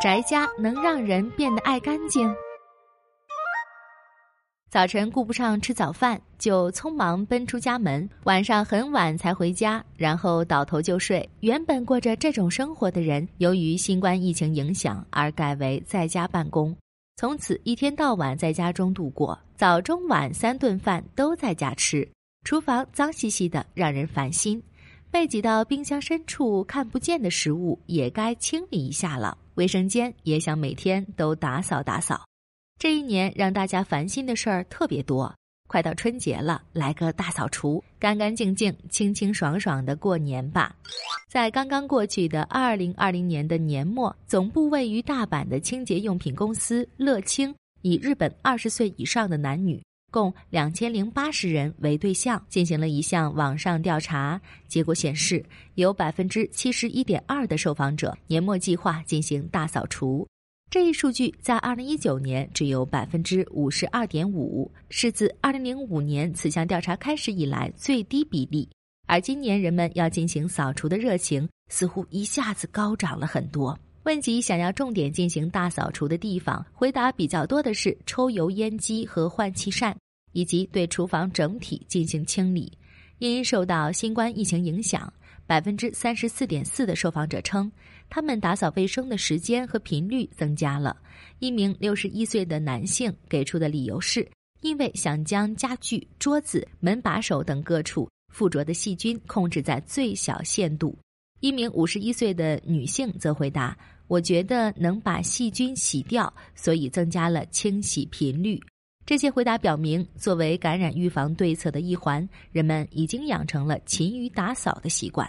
宅家能让人变得爱干净。早晨顾不上吃早饭，就匆忙奔出家门，晚上很晚才回家，然后倒头就睡。原本过着这种生活的人，由于新冠疫情影响而改为在家办公，从此一天到晚在家中度过，早中晚三顿饭都在家吃，厨房脏兮兮的，让人烦心。被挤到冰箱深处看不见的食物也该清理一下了，卫生间也想每天都打扫打扫。这一年让大家烦心的事儿特别多，快到春节了，来个大扫除，干干净净、清清爽爽的过年吧。在刚刚过去的二零二零年的年末，总部位于大阪的清洁用品公司乐清，以日本二十岁以上的男女。共两千零八十人为对象进行了一项网上调查，结果显示，有百分之七十一点二的受访者年末计划进行大扫除。这一数据在二零一九年只有百分之五十二点五，是自二零零五年此项调查开始以来最低比例。而今年人们要进行扫除的热情似乎一下子高涨了很多。问及想要重点进行大扫除的地方，回答比较多的是抽油烟机和换气扇，以及对厨房整体进行清理。因受到新冠疫情影响，百分之三十四点四的受访者称，他们打扫卫生的时间和频率增加了。一名六十一岁的男性给出的理由是，因为想将家具、桌子、门把手等各处附着的细菌控制在最小限度。一名五十一岁的女性则回答：“我觉得能把细菌洗掉，所以增加了清洗频率。”这些回答表明，作为感染预防对策的一环，人们已经养成了勤于打扫的习惯。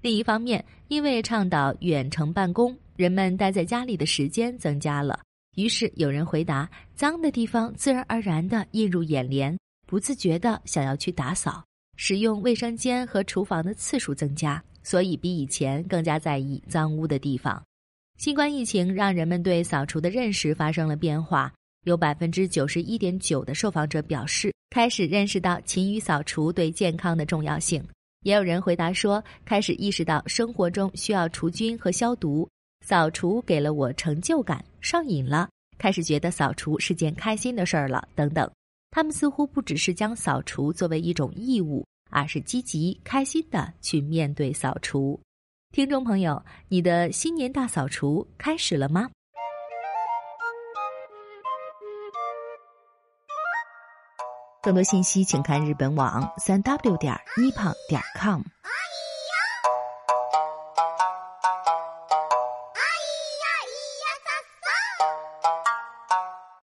另一方面，因为倡导远程办公，人们待在家里的时间增加了，于是有人回答：“脏的地方自然而然地映入眼帘，不自觉地想要去打扫，使用卫生间和厨房的次数增加。”所以比以前更加在意脏污的地方。新冠疫情让人们对扫除的认识发生了变化，有百分之九十一点九的受访者表示开始认识到勤于扫除对健康的重要性。也有人回答说，开始意识到生活中需要除菌和消毒，扫除给了我成就感，上瘾了，开始觉得扫除是件开心的事儿了，等等。他们似乎不只是将扫除作为一种义务。而是积极开心的去面对扫除。听众朋友，你的新年大扫除开始了吗？更多信息请看日本网三 w 点 nippon 点 com。